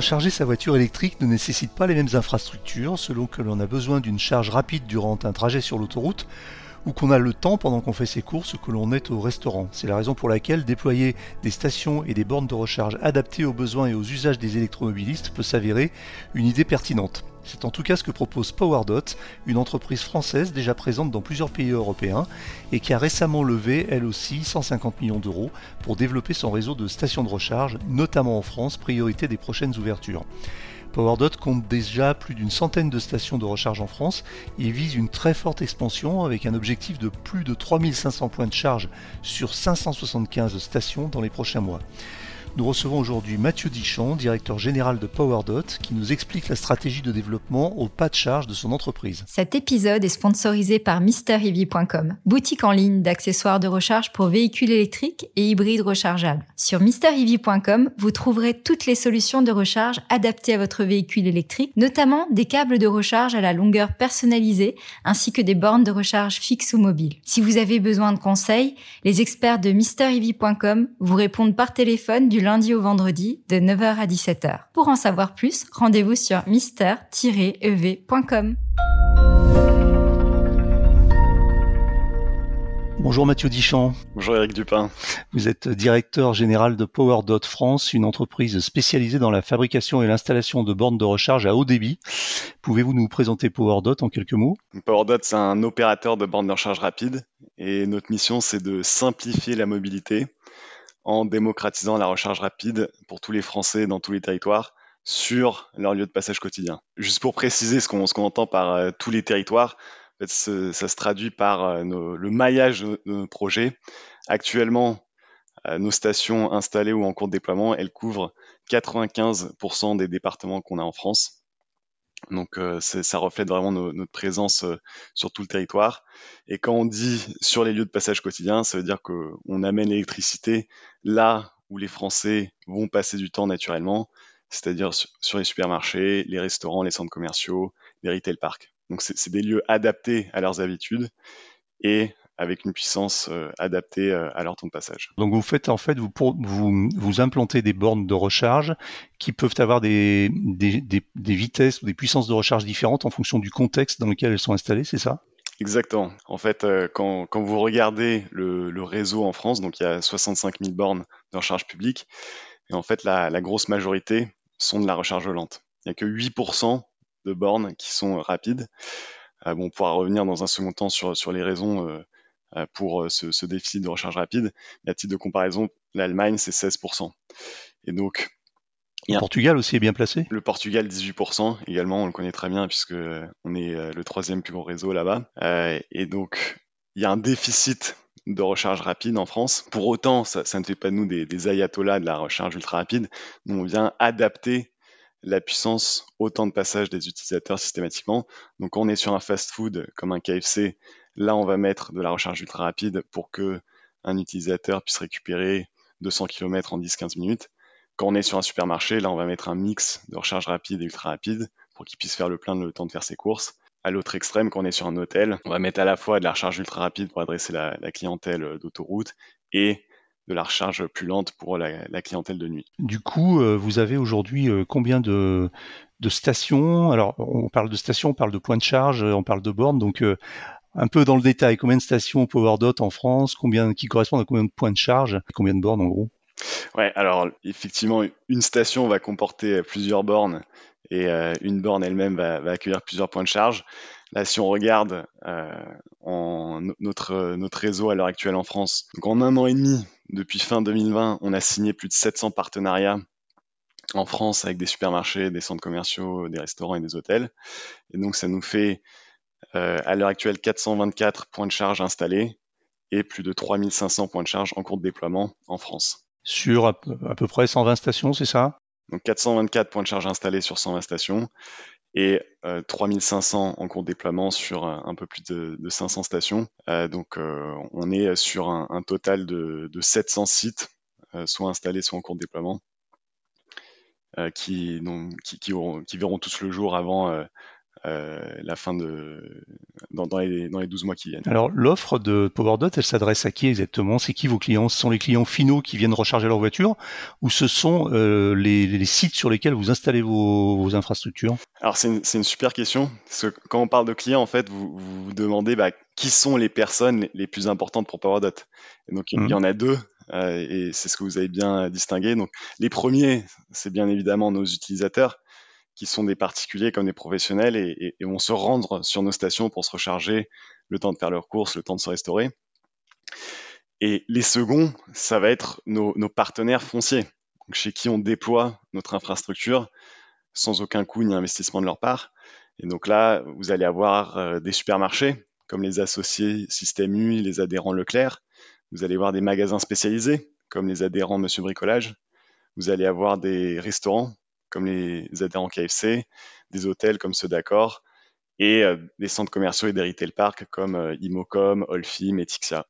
Recharger sa voiture électrique ne nécessite pas les mêmes infrastructures selon que l'on a besoin d'une charge rapide durant un trajet sur l'autoroute ou qu'on a le temps pendant qu'on fait ses courses que l'on est au restaurant. C'est la raison pour laquelle déployer des stations et des bornes de recharge adaptées aux besoins et aux usages des électromobilistes peut s'avérer une idée pertinente. C'est en tout cas ce que propose PowerDot, une entreprise française déjà présente dans plusieurs pays européens et qui a récemment levé, elle aussi, 150 millions d'euros pour développer son réseau de stations de recharge, notamment en France, priorité des prochaines ouvertures. PowerDot compte déjà plus d'une centaine de stations de recharge en France et vise une très forte expansion avec un objectif de plus de 3500 points de charge sur 575 stations dans les prochains mois. Nous recevons aujourd'hui Mathieu Dichon, directeur général de PowerDot, qui nous explique la stratégie de développement au pas de charge de son entreprise. Cet épisode est sponsorisé par MrEV.com, boutique en ligne d'accessoires de recharge pour véhicules électriques et hybrides rechargeables. Sur MrEV.com, vous trouverez toutes les solutions de recharge adaptées à votre véhicule électrique, notamment des câbles de recharge à la longueur personnalisée, ainsi que des bornes de recharge fixes ou mobiles. Si vous avez besoin de conseils, les experts de MrEV.com vous répondent par téléphone du lundi au vendredi de 9h à 17h. Pour en savoir plus, rendez-vous sur mister-ev.com. Bonjour Mathieu Dichamp. Bonjour Eric Dupin. Vous êtes directeur général de PowerDot France, une entreprise spécialisée dans la fabrication et l'installation de bornes de recharge à haut débit. Pouvez-vous nous présenter PowerDot en quelques mots? PowerDot, c'est un opérateur de bornes de recharge rapide et notre mission, c'est de simplifier la mobilité en démocratisant la recharge rapide pour tous les Français dans tous les territoires sur leur lieu de passage quotidien. Juste pour préciser ce qu'on entend par euh, tous les territoires, ça se traduit par euh, le maillage de, nos projets. Actuellement, euh, nos stations installées ou en cours de déploiement, elles couvrent 95% des départements qu'on a en France. Donc euh, ça reflète vraiment notre présence euh, sur tout le territoire. Et quand on dit sur les lieux de passage quotidien, ça veut dire qu'on amène l'électricité là où les Français vont passer du temps naturellement, c'est-à-dire sur les supermarchés, les restaurants, les centres commerciaux, les retail parks. Donc c'est des lieux adaptés à leurs habitudes et avec une puissance euh, adaptée euh, à leur temps de passage. Donc vous faites en fait, vous, vous, vous implantez des bornes de recharge qui peuvent avoir des, des, des, vitesses ou des puissances de recharge différentes en fonction du contexte dans lequel elles sont installées, c'est ça? Exactement. En fait, euh, quand, quand vous regardez le, le, réseau en France, donc il y a 65 000 bornes de recharge publique, et en fait la, la grosse majorité sont de la recharge lente. Il n'y a que 8% de bornes qui sont rapides. bon, on pourra revenir dans un second temps sur, sur les raisons euh, pour euh, ce, ce, déficit de recharge rapide. Mais à titre de comparaison, l'Allemagne, c'est 16%. Et donc, le Portugal aussi est bien placé Le Portugal, 18% également, on le connaît très bien puisque on est euh, le troisième plus gros réseau là-bas. et donc, il y a un déficit de recharge rapide en France. Pour autant, ça, ça ne fait pas de nous des, des, ayatollahs de la recharge ultra rapide. Nous, on vient adapter la puissance au temps de passage des utilisateurs systématiquement. Donc, on est sur un fast-food comme un KFC Là, on va mettre de la recharge ultra rapide pour que un utilisateur puisse récupérer 200 km en 10-15 minutes. Quand on est sur un supermarché, là, on va mettre un mix de recharge rapide et ultra rapide pour qu'il puisse faire le plein le temps de faire ses courses. À l'autre extrême, quand on est sur un hôtel, on va mettre à la fois de la recharge ultra rapide pour adresser la, clientèle d'autoroute et de la recharge plus lente pour la, clientèle de nuit. Du coup, euh, vous avez aujourd'hui euh, combien de, stations? Alors, on parle de stations, on parle de points de charge, on parle de bornes. Donc, euh, un peu dans le détail, combien de stations PowerDot en France, combien qui correspondent à combien de points de charge, combien de bornes en gros? Ouais, alors effectivement, une station va comporter plusieurs bornes et euh, une borne elle-même va, accueillir plusieurs points de charge. Là, si on regarde euh, en notre, notre réseau à l'heure actuelle en France, donc en un an et demi, depuis fin 2020, on a signé plus de 700 partenariats en France avec des supermarchés, des centres commerciaux, des restaurants et des hôtels. Et donc, ça nous fait euh, à l'heure actuelle, 424 points de charge installés et plus de 3500 points de charge en cours de déploiement en France. Sur à peu, près 120 stations, c'est ça? Donc 424 points de charge installés sur 120 stations et 3500 euh, en cours de déploiement sur un, peu plus de, 500 stations. Euh, donc on est sur un, total de, 700 sites, soit installés, soit en cours de déploiement, qui, qui, qui, verront tous le jour avant euh, la fin de dans, les, dans les 12 mois qui viennent. Alors l'offre de PowerDot, elle s'adresse à qui exactement? C'est qui vos clients? Ce sont les clients finaux qui viennent recharger leur voiture ou ce sont les, sites sur lesquels vous installez vos, infrastructures? Alors c'est une, une, super question. Parce que quand on parle de clients, en fait, vous vous, demandez bah, qui sont les personnes les plus importantes pour PowerDot? Et donc il y mmh. en a deux. et c'est ce que vous avez bien distingué. Donc, les premiers, c'est bien évidemment nos utilisateurs, qui sont des particuliers comme des professionnels et, vont se rendre sur nos stations pour se recharger, le temps de faire leurs courses, le temps de se restaurer. Et les seconds, ça va être nos, partenaires fonciers, chez qui on déploie notre infrastructure sans aucun coût ni investissement de leur part. Et donc là, vous allez avoir euh, des supermarchés comme les associés Système U, les adhérents Leclerc. Vous allez avoir des magasins spécialisés comme les adhérents Monsieur Bricolage. Vous allez avoir des restaurants comme les adhérents KFC, des hôtels comme ceux d'Accor, et euh, des centres commerciaux et des retail parks comme euh, Imocom, Olfim et Tixia.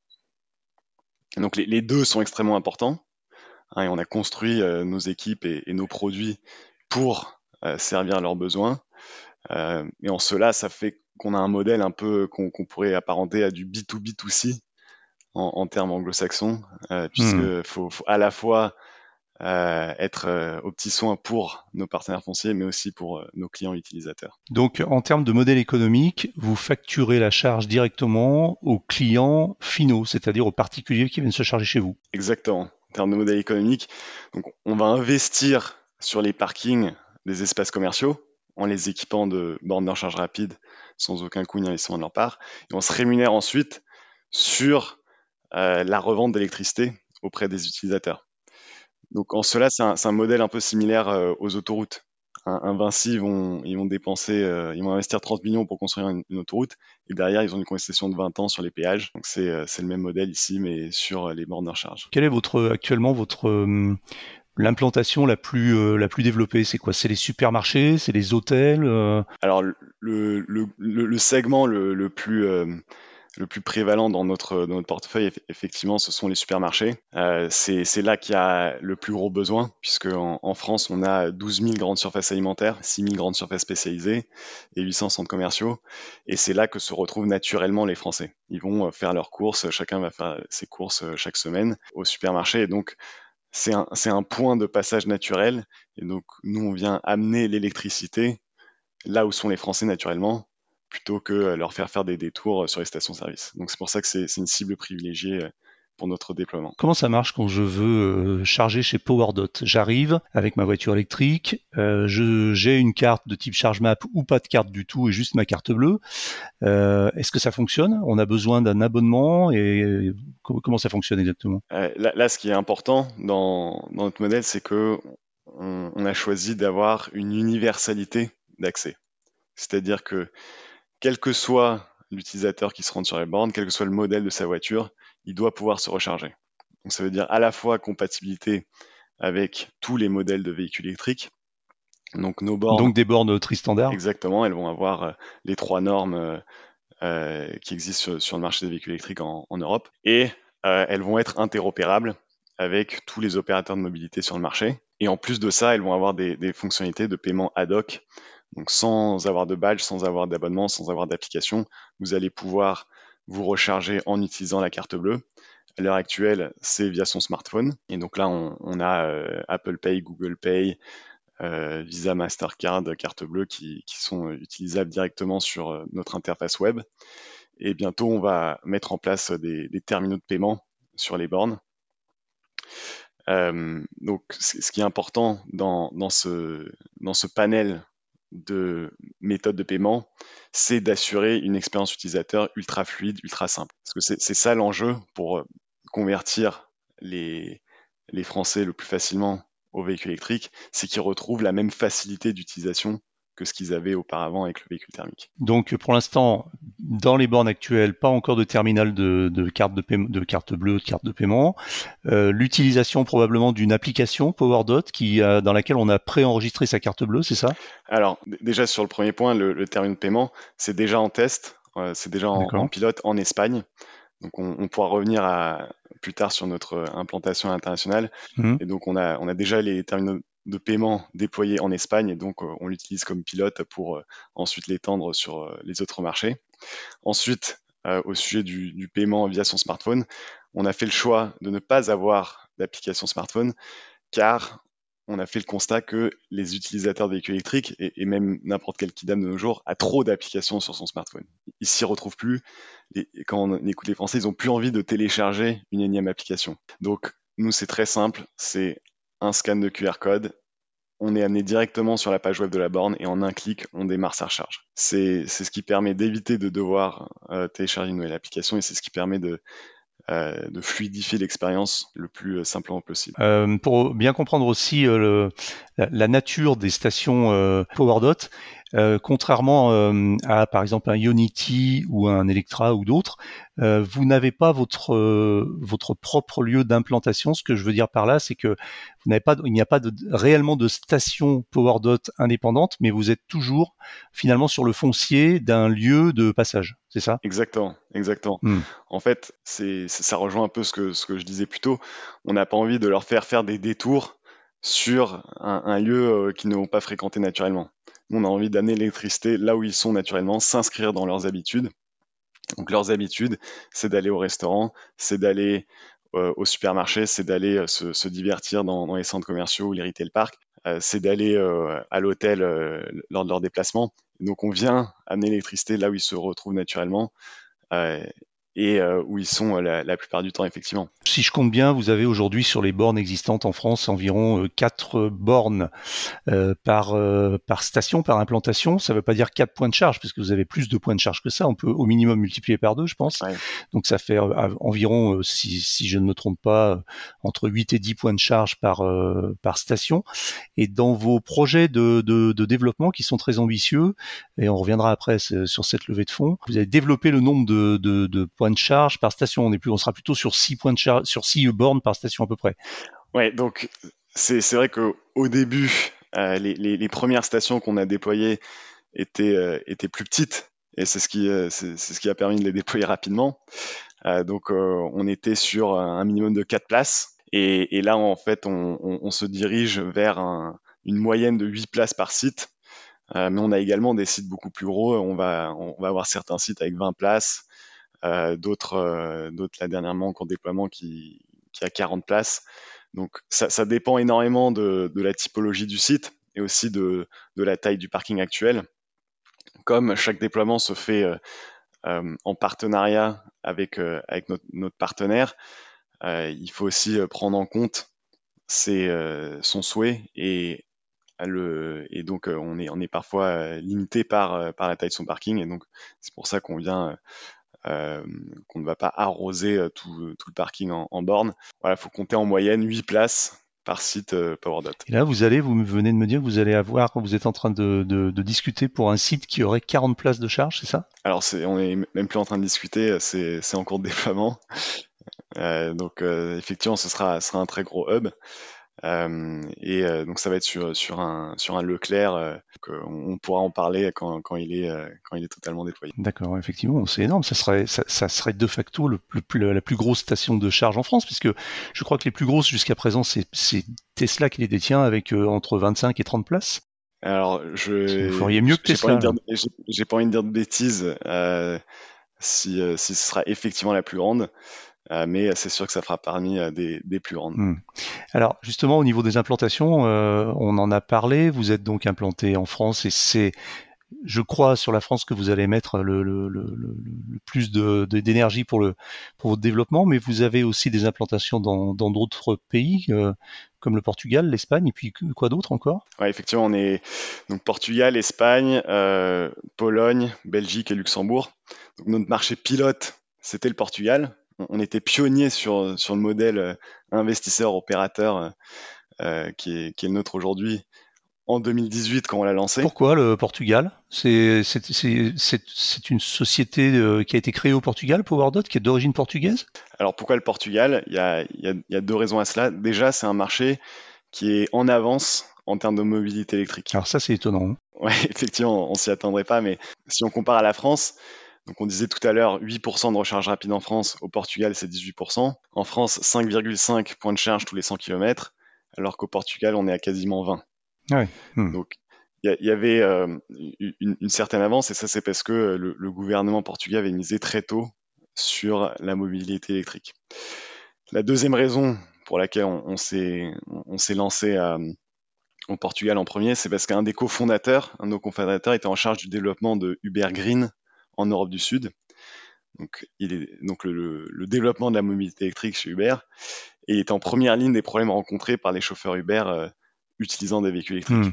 Donc les, deux sont extrêmement importants, hein, et on a construit euh, nos équipes et, nos produits pour servir leurs besoins. et en cela, ça fait qu'on a un modèle un peu qu'on pourrait apparenter à du B2B2C en, en termes anglo-saxons, puisque hmm. faut, faut, à la fois euh, être euh, aux petits soins pour nos partenaires fonciers, mais aussi pour euh, nos clients utilisateurs. Donc, en termes de modèle économique, vous facturez la charge directement aux clients finaux, c'est-à-dire aux particuliers qui viennent se charger chez vous. Exactement. En termes de modèle économique, donc on va investir sur les parkings des espaces commerciaux en les équipant de bornes de recharge rapide sans aucun coût ni investissement de leur part, et on se rémunère ensuite sur la revente d'électricité auprès des utilisateurs. Donc en cela, c'est un, modèle un peu similaire euh, aux autoroutes. Un, Vinci, ils vont, ils vont dépenser, euh, ils vont investir 30 millions pour construire une, autoroute, et derrière, ils ont une concession de 20 ans sur les péages. Donc c'est euh, le même modèle ici, mais sur les bornes de recharge. Quelle est votre actuellement votre l'implantation la plus la plus développée? C'est quoi? C'est les supermarchés? C'est les hôtels Alors le, le, le, segment le, plus le plus prévalent dans notre, dans notre portefeuille, effectivement, ce sont les supermarchés. Euh, c'est là qu'il y a le plus gros besoin, puisque en, France, on a 12 000 grandes surfaces alimentaires, 6 000 grandes surfaces spécialisées et 800 centres commerciaux. Et c'est là que se retrouvent naturellement les Français. Ils vont euh, faire leurs courses, chacun va faire ses courses euh, chaque semaine au supermarché. Et donc, c'est un, un point de passage naturel. Et donc, nous, on vient amener l'électricité là où sont les Français naturellement, plutôt que leur faire faire des détours sur les stations-service. Donc c'est pour ça que c'est une cible privilégiée euh, pour notre déploiement. Comment ça marche quand je veux euh, charger chez PowerDot J'arrive avec ma voiture électrique, euh, j'ai une carte de type charge map ou pas de carte du tout et juste ma carte bleue. Est-ce que ça fonctionne? On a besoin d'un abonnement et comment ça fonctionne exactement? Là, ce qui est important dans, notre modèle, c'est que on a choisi d'avoir une universalité d'accès. C'est-à-dire que quel que soit l'utilisateur qui se rend sur les bornes, quel que soit le modèle de sa voiture, il doit pouvoir se recharger. Donc ça veut dire à la fois compatibilité avec tous les modèles de véhicules électriques. Donc nos bornes. Donc des bornes tri standard. Exactement, elles vont avoir euh, les trois normes euh, euh, qui existent sur, le marché des véhicules électriques en, Europe. Et elles vont être interopérables avec tous les opérateurs de mobilité sur le marché. Et en plus de ça, elles vont avoir des, des fonctionnalités de paiement ad hoc donc sans avoir de badge, sans avoir d'abonnement, sans avoir d'application, vous allez pouvoir vous recharger en utilisant la carte bleue. À l'heure actuelle, c'est via son smartphone. Et donc là, on, a euh, Apple Pay, Google Pay, euh, Visa, Mastercard, carte bleue qui, sont utilisables directement sur euh, notre interface web. Et bientôt, on va mettre en place des, terminaux de paiement sur les bornes. donc, ce qui est important dans, ce panel de méthode de paiement, c'est d'assurer une expérience utilisateur ultra fluide, ultra simple. Parce que c'est ça l'enjeu pour euh, convertir les, les Français le plus facilement au véhicule électrique, c'est qu'ils retrouvent la même facilité d'utilisation que ce qu'ils avaient auparavant avec le véhicule thermique. Donc pour l'instant, dans les bornes actuelles, pas encore de terminal de, carte de, de carte bleue, de carte de paiement. Euh, l'utilisation probablement d'une application PowerDot qui dans laquelle on a préenregistré sa carte bleue, c'est ça? Alors déjà sur le premier point, le, terminal de paiement, c'est déjà en test, euh, c'est déjà en, pilote en Espagne. Donc on, pourra revenir à, plus tard sur notre implantation internationale. Mmh. Et donc on a, on a déjà les terminaux de paiement déployé en Espagne et donc euh, on l'utilise comme pilote pour euh, ensuite l'étendre sur euh, les autres marchés. Ensuite, au sujet du, paiement via son smartphone, on a fait le choix de ne pas avoir d'application smartphone car on a fait le constat que les utilisateurs de véhicules électriques, et, même n'importe quel kidam de nos jours, a trop d'applications sur son smartphone. Ils s'y retrouvent plus. Quand on écoute les Français, ils ont plus envie de télécharger une énième application. Donc, nous, c'est très simple. C'est un scan de QR code. On est amené directement sur la page web de la borne et en un clic, on démarre sa recharge. C'est ce qui permet d'éviter de devoir euh, télécharger une nouvelle application et c'est ce qui permet de euh, de fluidifier l'expérience le plus euh, simplement possible. Euh, pour bien comprendre aussi le, la, nature des stations PowerDot, euh, contrairement euh, à par exemple un Unity ou un Electra ou d'autres, euh, vous n'avez pas votre votre propre lieu d'implantation. Ce que je veux dire par là, c'est que vous n'avez pas, il n'y a pas de, réellement de station PowerDot indépendante, mais vous êtes toujours finalement sur le foncier d'un lieu de passage. C'est ça? Exactement, exactement. Hmm. En fait, c'est ça rejoint un peu ce que ce que je disais plus tôt. On n'a pas envie de leur faire faire des détours sur un, un lieu qu'ils n'ont pas fréquenté naturellement on a envie d'amener l'électricité là où ils sont naturellement, s'inscrire dans leurs habitudes. Donc leurs habitudes, c'est d'aller au restaurant, c'est d'aller euh, au supermarché, c'est d'aller euh, se, divertir dans, les centres commerciaux ou les retail parks, euh, c'est d'aller à l'hôtel lors de leur déplacement. Donc on vient amener l'électricité là où ils se retrouvent naturellement et euh, où ils sont euh, la, plupart du temps, effectivement. Si je compte bien, vous avez aujourd'hui sur les bornes existantes en France environ 4 euh, bornes par, par station, par implantation. Ça ne veut pas dire 4 points de charge, parce que vous avez plus de points de charge que ça. On peut au minimum multiplier par 2, je pense. Donc ça fait environ, si, si, je ne me trompe pas, entre 8 et 10 points de charge par, par station. Et dans vos projets de, de, de, développement qui sont très ambitieux, et on reviendra après sur cette levée de fonds, vous avez développé le nombre de, de, de points de charge par station. On est plus, on sera plutôt sur 6 points de charge, sur 6 bornes par station à peu près. Ouais, donc c'est vrai qu'au début, euh, les, les, premières stations qu'on a déployées étaient, euh, étaient plus petites et c'est ce qui euh, ce qui a permis de les déployer rapidement. donc on était sur un minimum de 4 places et, et là en fait on, on, se dirige vers un, une moyenne de 8 places par site. mais on a également des sites beaucoup plus gros. On va, on va avoir certains sites avec 20 places, euh, d'autres, euh, d'autres là dernièrement en déploiement qui, a 40 places. Donc ça, dépend énormément de, la typologie du site et aussi de, la taille du parking actuel. Comme chaque déploiement se fait euh, euh en partenariat avec, euh, notre, partenaire, euh, il faut aussi prendre en compte son souhait et, donc on, est, parfois limité par la taille de son parking et donc c'est pour ça qu'on vient euh, qu'on ne va pas arroser euh, tout, le parking en, borne. Voilà, il faut compter en moyenne 8 places par site euh, PowerDot. Et là, vous allez, vous venez de me dire que vous allez avoir, vous êtes en train de, discuter pour un site qui aurait 40 places de charge, c'est ça? Alors, on est même plus en train de discuter, c'est en cours de déploiement. donc, effectivement, ce sera, sera un très gros hub. Euh, et euh, donc ça va être sur, sur, un, sur un Leclerc. Euh, on pourra en parler quand, quand, il, est, quand il est totalement déployé. D'accord, effectivement, c'est énorme. Ça serait, ça, ça, serait de facto le, la plus grosse station de charge en France, puisque je crois que les plus grosses jusqu'à présent, c'est Tesla qui les détient avec entre 25 et 30 places. Alors, je. Vous feriez mieux que Tesla. J'ai pas envie de dire de bêtises euh, si, si ce sera effectivement la plus grande. Euh, mais c'est sûr que ça fera parmi euh, des, plus grandes. Hmm. Alors justement au niveau des implantations, euh, on en a parlé. Vous êtes donc implanté en France et c'est je crois sur la France que vous allez mettre le, plus d'énergie pour, le, pour votre développement, mais vous avez aussi des implantations dans d'autres pays comme le Portugal, l'Espagne, et puis quoi d'autre encore? Oui, effectivement, on est donc Portugal, Espagne, Pologne, Belgique et Luxembourg. Donc notre marché pilote, c'était le Portugal on était pionnier sur, sur le modèle euh, investisseur-opérateur euh, euh, qui, est, qui est le nôtre aujourd'hui en 2018 quand on l'a lancé. Pourquoi le Portugal? C'est une société qui a été créée au Portugal, PowerDot, qui est d'origine portugaise? Alors pourquoi le Portugal? Il y, a, il y, a, deux raisons à cela. Déjà, c'est un marché qui est en avance en termes de mobilité électrique. Alors ça, c'est étonnant. Hein. Oui, effectivement, on s'y attendrait pas, mais si on compare à la France, donc on disait tout à l'heure 8% de recharge rapide en France, au Portugal c'est 18%, en France 5,5 points de charge tous les 100 km, alors qu'au Portugal on est à quasiment 20. Ah hmm. Donc il y, avait une, certaine avance et ça c'est parce que le, gouvernement portugais avait misé très tôt sur la mobilité électrique. La deuxième raison pour laquelle on, s'est lancé au Portugal en premier, c'est parce qu'un des cofondateurs, un de nos cofondateurs était en charge du développement de Uber Green en Europe du Sud. Donc, il est, donc le, développement de la mobilité électrique chez Uber, et est en première ligne des problèmes rencontrés par les chauffeurs Uber euh, utilisant des véhicules électriques. Hmm.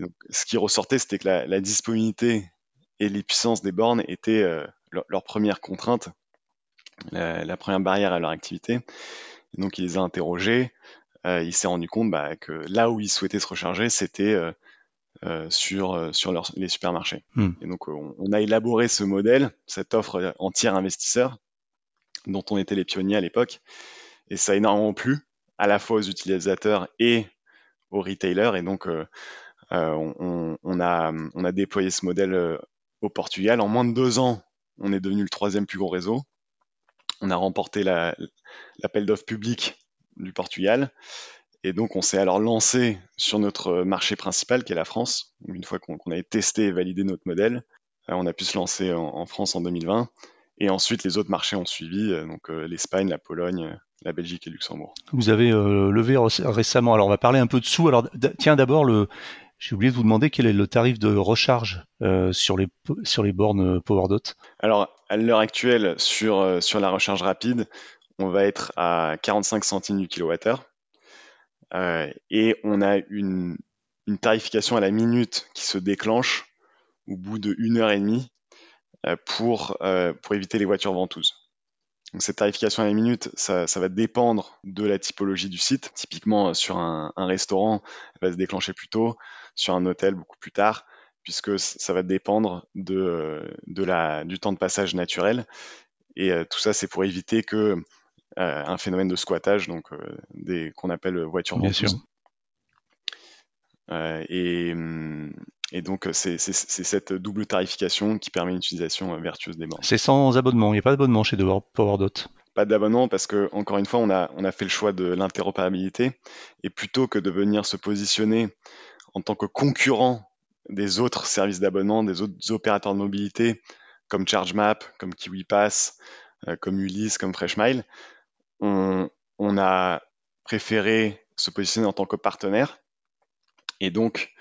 donc, ce qui ressortait, c'était que la, disponibilité et les puissances des bornes étaient euh, leur, première contrainte, la, première barrière à leur activité. Et donc, il les a interrogés. Euh, il s'est rendu compte bah, que là où ils souhaitaient se recharger, c'était euh, sur, euh, sur les supermarchés. Hmm. Et donc, on, a élaboré ce modèle, cette offre entière investisseur, dont on était les pionniers à l'époque. Et ça a énormément plu, à la fois aux utilisateurs et aux retailers. Et donc, euh, on, on, a, on a déployé ce modèle au Portugal. En moins de deux ans, on est devenu le troisième plus gros réseau. On a remporté l'appel d'offres public du Portugal. Et donc, on s'est alors lancé sur notre marché principal, qui est la France. Une fois qu'on avait testé et validé notre modèle, euh, on a pu se lancer en, France en 2020. Et ensuite, les autres marchés ont suivi, euh, donc euh, l'Espagne, la Pologne, la Belgique et Luxembourg. Vous avez levé récemment. Alors, on va parler un peu de sous. Alors, tiens, d'abord, le... j'ai oublié de vous demander quel est le tarif de recharge sur, les, sur les bornes PowerDot. Alors, à l'heure actuelle, sur, sur la recharge rapide, on va être à 45 centimes du kilowattheure. Euh, et on a une, tarification à la minute qui se déclenche au bout de une heure et demie euh, pour, euh, pour éviter les voitures ventouses. Donc cette tarification à la minute, ça, va dépendre de la typologie du site. Typiquement, sur un, restaurant, elle va se déclencher plus tôt, sur un hôtel beaucoup plus tard, puisque ça va dépendre de, de la, du temps de passage naturel. Et tout ça, c'est pour éviter que un phénomène de squattage, donc euh, des qu'on appelle voitures ventouses. Euh, et, hum, et, donc, c'est cette double tarification qui permet une utilisation vertueuse des bornes. C'est sans abonnement, il n'y a pas d'abonnement chez PowerDot Pas d'abonnement parce que, encore une fois, on a, on a fait le choix de l'interopérabilité. Et plutôt que de venir se positionner en tant que concurrent des autres services d'abonnement, des autres opérateurs de mobilité, comme ChargeMap, comme KiwiPass, comme Ulysse, comme FreshMile, on, a préféré se positionner en tant que partenaire et donc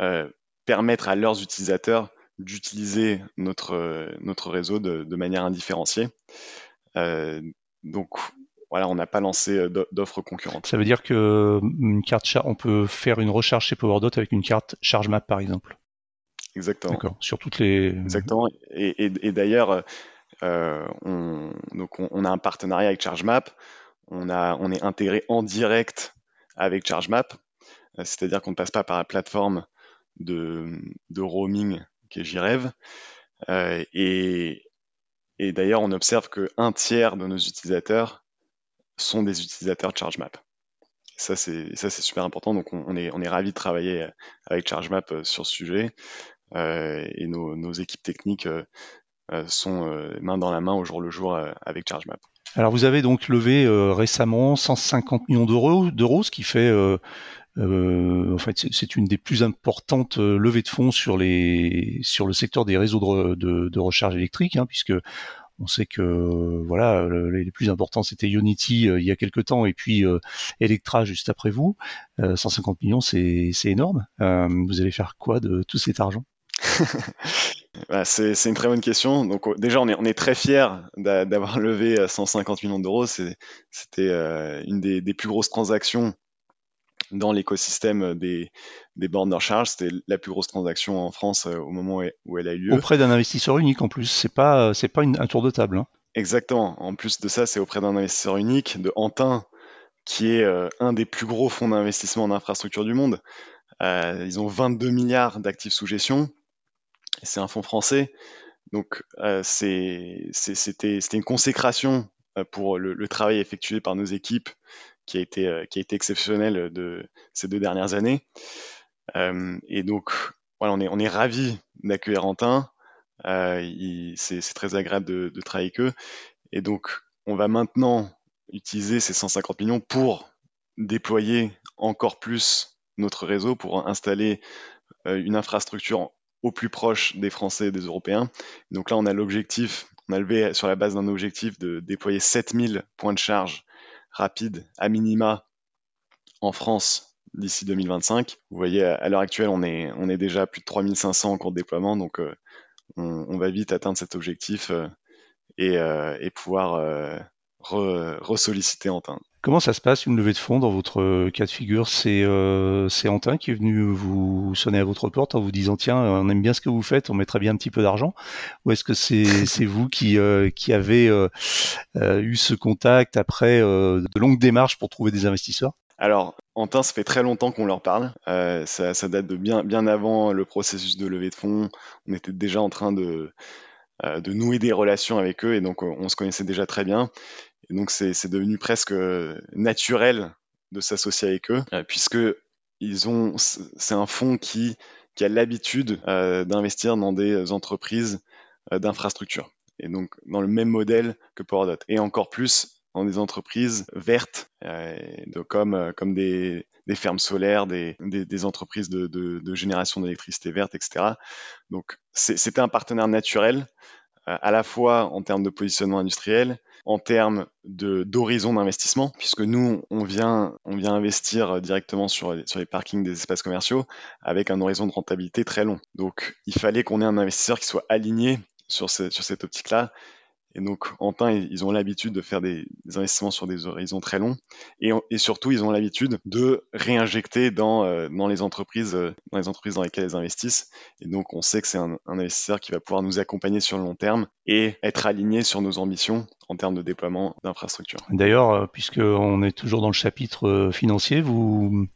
euh, permettre à leurs utilisateurs d'utiliser notre, notre réseau de, manière indifférenciée. Euh, donc voilà, on n'a pas lancé euh, d'offres concurrentes. Ça veut dire que une carte on peut faire une recharge chez PowerDot avec une carte ChargeMap par exemple. Exactement. D'accord. Sur toutes les. Exactement. Et, d'ailleurs, on, donc on, a un partenariat avec ChargeMap on, est intégré en direct avec ChargeMap, euh, c'est-à-dire qu'on ne passe pas par la plateforme de, roaming qui est JREV. Euh, et, d'ailleurs, on observe qu'un tiers de nos utilisateurs sont des utilisateurs de ChargeMap. Ça, c'est, super important. Donc, on, est, on ravis de travailler avec ChargeMap euh, sur ce sujet. et nos, équipes techniques sont main dans la main au jour le jour avec ChargeMap. Alors vous avez donc levé euh, récemment 150 millions d'euros, ce qui fait, euh, euh, en fait, c'est une des plus importantes levées de fonds sur les sur le secteur des réseaux de, de, recharge électrique, hein, puisque on sait que voilà les, plus importants c'était Unity il y a quelques temps et puis Electra juste après vous. 150 millions, c'est énorme. vous allez faire quoi de tout cet argent? Bah, c'est une très bonne question. Donc déjà, on est, on est très fiers d'avoir levé 150 euh, millions d'euros. C'était euh, une des, plus grosses transactions dans l'écosystème des, des bornes de recharge. C'était la plus grosse transaction en France euh, au moment où elle a eu lieu. Auprès d'un investisseur unique en plus. C'est pas c'est pas un tour de table. Hein. Exactement. En plus de ça, c'est auprès d'un investisseur unique de Antin, qui est un des plus gros fonds d'investissement en infrastructure du monde. ils ont 22 milliards d'actifs sous gestion c'est un fonds français. Donc euh, c'était une consécration euh, pour le, travail effectué par nos équipes qui a été, euh, exceptionnel de ces deux dernières années. et donc voilà, on est, ravis d'accueillir Antin. c'est très agréable de travailler avec eux. Et donc on va maintenant utiliser ces 150 millions pour déployer encore plus notre réseau, pour installer une infrastructure au plus proche des Français et des Européens. Donc là, on a l'objectif, on a levé sur la base d'un objectif de déployer 7000 points de charge rapides à minima en France d'ici 2025. Vous voyez, à l'heure actuelle, on est, on est déjà à plus de 3500 en cours de déploiement, donc euh, on, va vite atteindre cet objectif euh, et, euh, et, pouvoir re-solliciter Antin. Comment ça se passe une levée de fonds dans votre cas de figure? C'est euh, Antin qui est venu vous sonner à votre porte en vous disant tiens on aime bien ce que vous faites, on mettrait bien un petit peu d'argent Ou est-ce que c'est vous qui, qui avez eu ce contact après de longues démarches pour trouver des investisseurs? Alors, Antin, ça fait très longtemps qu'on leur parle. Euh, ça, date de bien, bien avant le processus de levée de fonds. On était déjà en train de, euh, de nouer des relations avec eux et donc on se connaissait déjà très bien. Et donc c'est devenu presque naturel de s'associer avec eux, euh, puisque ils ont, c'est un fonds qui, qui a l'habitude d'investir dans des entreprises d'infrastructure. Et donc dans le même modèle que Powerdot. Et encore plus dans des entreprises vertes, euh, comme, euh, comme des, des, fermes solaires, des, des, des entreprises de, de, de génération d'électricité verte, etc. Donc c'était un partenaire naturel, euh, à la fois en termes de positionnement industriel, en termes d'horizon d'investissement, puisque nous, on vient, on vient investir directement sur, sur les parkings des espaces commerciaux avec un horizon de rentabilité très long. Donc, il fallait qu'on ait un investisseur qui soit aligné sur, sur cette optique-là et donc, Antin, ils ont l'habitude de faire des, investissements sur des horizons très longs. Et, et surtout, ils ont l'habitude de réinjecter dans, euh, dans, les entreprises, euh, dans les entreprises dans lesquelles ils investissent. Et donc, on sait que c'est un, investisseur qui va pouvoir nous accompagner sur le long terme et être aligné sur nos ambitions en termes de déploiement d'infrastructures. D'ailleurs, euh, puisqu'on est toujours dans le chapitre financier, vous,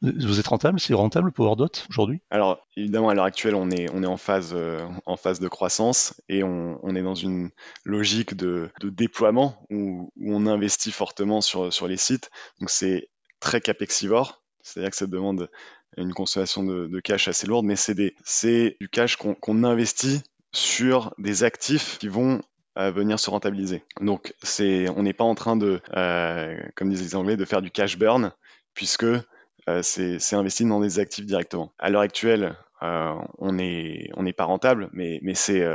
vous êtes rentable? C'est rentable PowerDot aujourd'hui? Alors, évidemment, à l'heure actuelle, on est, on est en, phase, en phase de croissance et on, on est dans une logique logique de, déploiement où, on investit fortement sur, sur les sites. Donc c'est très capexivore, c'est-à-dire que ça demande une consommation de, cash assez lourde, mais c'est du cash qu'on investit sur des actifs qui vont euh, venir se rentabiliser. Donc c'est, on n'est pas en train de, euh, comme disent les Anglais, de faire du cash burn, puisque euh, c'est investi dans des actifs directement. À l'heure actuelle, on n'est on pas rentable, mais, mais c'est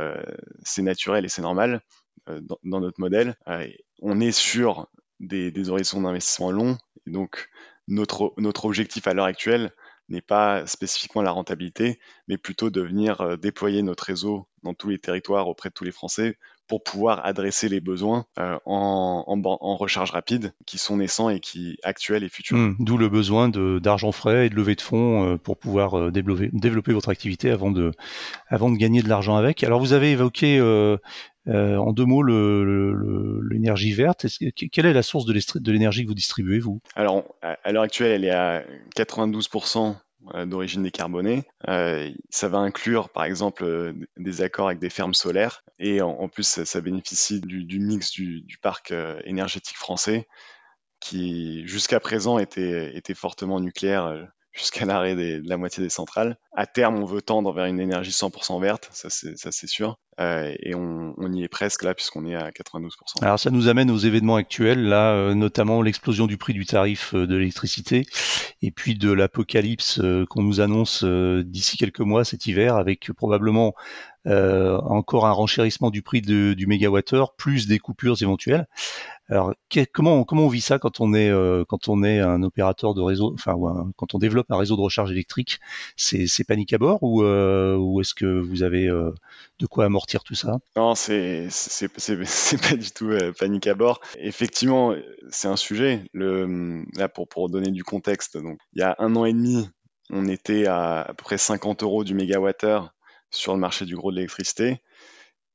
naturel et c'est normal. Euh, dans, notre modèle. Euh, on est sur des, horizons d'investissement longs, donc notre, notre objectif à l'heure actuelle n'est pas spécifiquement la rentabilité, mais plutôt de venir euh, déployer notre réseau dans tous les territoires auprès de tous les Français pour pouvoir adresser les besoins en, en, recharge rapide qui sont naissants et qui actuels et futurs. Hmm, d'où le besoin d'argent frais et de levée de fonds pour pouvoir développer, développer votre activité avant de, avant de gagner de l'argent avec. Alors vous avez évoqué euh, en deux mots, l'énergie verte, quelle est la source de l'énergie que vous distribuez, vous? Alors, à l'heure actuelle, elle est à 92% euh, d'origine décarbonée. Euh, ça va inclure, par exemple, des accords avec des fermes solaires. Et en, plus, ça, bénéficie du, mix du, parc énergétique français, qui jusqu'à présent était, était fortement nucléaire jusqu'à l'arrêt de la moitié des centrales. À terme, on veut tendre vers une énergie 100% verte, ça c'est sûr, euh, et on, on, y est presque là puisqu'on est à 92%. Alors ça nous amène aux événements actuels, là euh, notamment l'explosion du prix du tarif euh, de l'électricité, et puis de l'apocalypse euh, qu'on nous annonce d'ici quelques mois cet hiver, avec probablement euh, encore un renchérissement du prix du mégawattheure, plus des coupures éventuelles. Alors comment comment on vit ça quand on est euh, quand on est un opérateur de réseau, enfin quand on développe un réseau de recharge électrique, c'est c'est panique à bord ou euh, ou est-ce que vous avez de quoi amortir tout ça? Non, c'est c'est c'est pas du tout panique à bord. Effectivement, c'est un sujet. Le là pour pour donner du contexte, donc il y a un an et demi, on était à à peu près 50 euros du mégawattheure sur le marché du gros de l'électricité.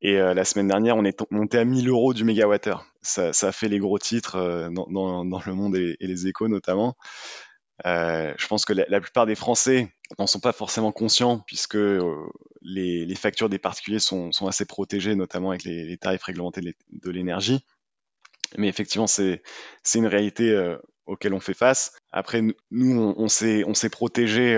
Et euh, la semaine dernière, on est monté à 1000 euros du mégawattheure. Ça, ça fait les gros titres euh, dans, le monde et, les échos notamment. Euh, je pense que la, plupart des Français n'en sont pas forcément conscients puisque les, factures des particuliers sont, assez protégées, notamment avec les, tarifs réglementés de l'énergie. Mais effectivement, c'est une réalité auquel on fait face. Après, nous, on, on s'est protégé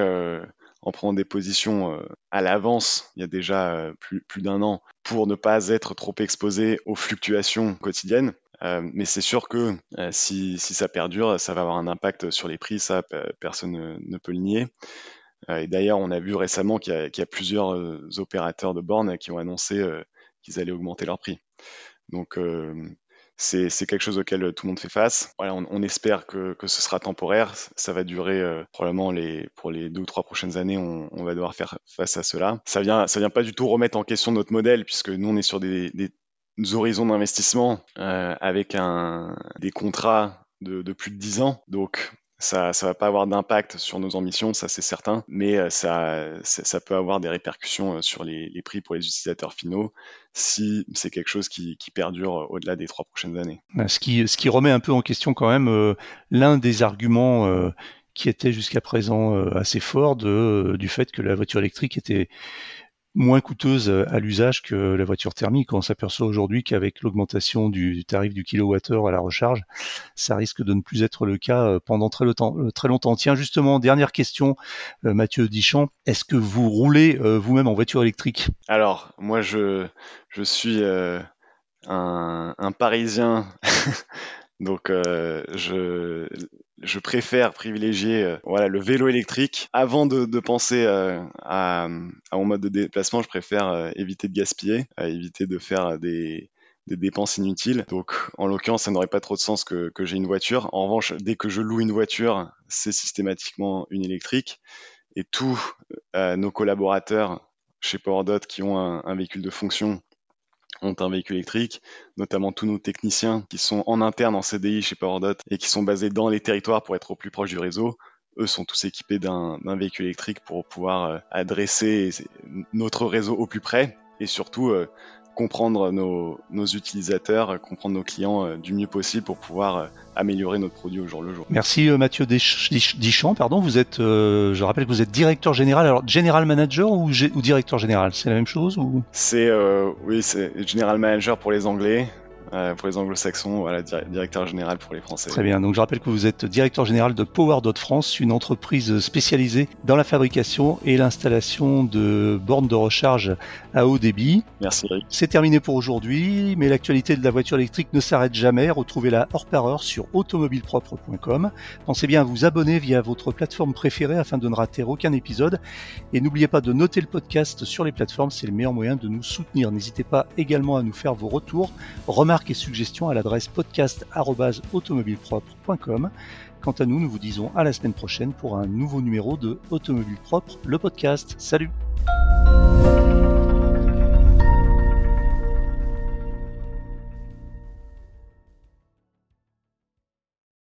en prenant des positions euh, à l'avance, il y a déjà euh, plus, d'un an, pour ne pas être trop exposé aux fluctuations quotidiennes. Euh, mais c'est sûr que si, ça perdure, ça va avoir un impact sur les prix, ça personne ne, peut le nier. et d'ailleurs, on a vu récemment qu'il y, a plusieurs opérateurs de bornes qui ont annoncé qu'ils allaient augmenter leur prix. Donc c'est quelque chose auquel tout le monde fait face. Voilà, on, espère que, que, ce sera temporaire. Ça va durer euh, probablement les, pour les deux ou trois prochaines années. On, on, va devoir faire face à cela. Ça vient, ça vient pas du tout remettre en question notre modèle puisque nous on est sur des, des horizons d'investissement euh, avec un, des contrats de, de, plus de 10 ans. Donc ça ne va pas avoir d'impact sur nos ambitions, ça c'est certain, mais euh, ça, ça peut avoir des répercussions euh, sur les, prix pour les utilisateurs finaux si c'est quelque chose qui, perdure euh, au-delà des trois prochaines années. Bah, ce qui, ce qui remet un peu en question quand même l'un des arguments qui était jusqu'à présent assez fort de, du fait que la voiture électrique était moins coûteuse à l'usage que la voiture thermique. On s'aperçoit aujourd'hui qu'avec l'augmentation du tarif du kilowattheure à la recharge, ça risque de ne plus être le cas euh, pendant très longtemps. Euh, très longtemps. Tiens, justement, dernière question, euh, Mathieu Dichamp, est-ce que vous roulez vous-même en voiture électrique? Alors, moi, je, suis un, Parisien Donc euh, je, je préfère privilégier euh, voilà le vélo électrique avant de, de penser euh, à, à, mon mode de déplacement. Je préfère euh, éviter de gaspiller, éviter de faire des, des dépenses inutiles. Donc en l'occurrence, ça n'aurait pas trop de sens que, que j'ai une voiture. En revanche, dès que je loue une voiture, c'est systématiquement une électrique. Et tous nos collaborateurs chez PowerDot qui ont un, un véhicule de fonction ont un véhicule électrique, notamment tous nos techniciens qui sont en interne en CDI chez PowerDot et qui sont basés dans les territoires pour être au plus proche du réseau. Eux sont tous équipés d'un véhicule électrique pour pouvoir euh, adresser notre réseau au plus près et surtout euh, comprendre nos, utilisateurs, comprendre nos clients euh, du mieux possible pour pouvoir euh, améliorer notre produit au jour le jour. Merci euh, Mathieu Dichon. Pardon, vous êtes, je rappelle que vous êtes directeur général. Alors, general manager ou, ou directeur général, c'est la même chose ou? C'est oui, c'est general manager pour les Anglais. Euh, pour les anglo-saxons, voilà, directeur général pour les Français. Très bien, donc je rappelle que vous êtes directeur général de Power France, une entreprise spécialisée dans la fabrication et l'installation de bornes de recharge à haut débit. Merci C'est terminé pour aujourd'hui, mais l'actualité de la voiture électrique ne s'arrête jamais. Retrouvez-la hors par heure sur automobilepropre.com. Pensez bien à vous abonner via votre plateforme préférée afin de ne rater aucun épisode. Et n'oubliez pas de noter le podcast sur les plateformes, c'est le meilleur moyen de nous soutenir. N'hésitez pas également à nous faire vos retours, et suggestions à l'adresse podcast.automobilepropre.com. Quant à nous, nous vous disons à la semaine prochaine pour un nouveau numéro de Automobile Propre, le podcast. Salut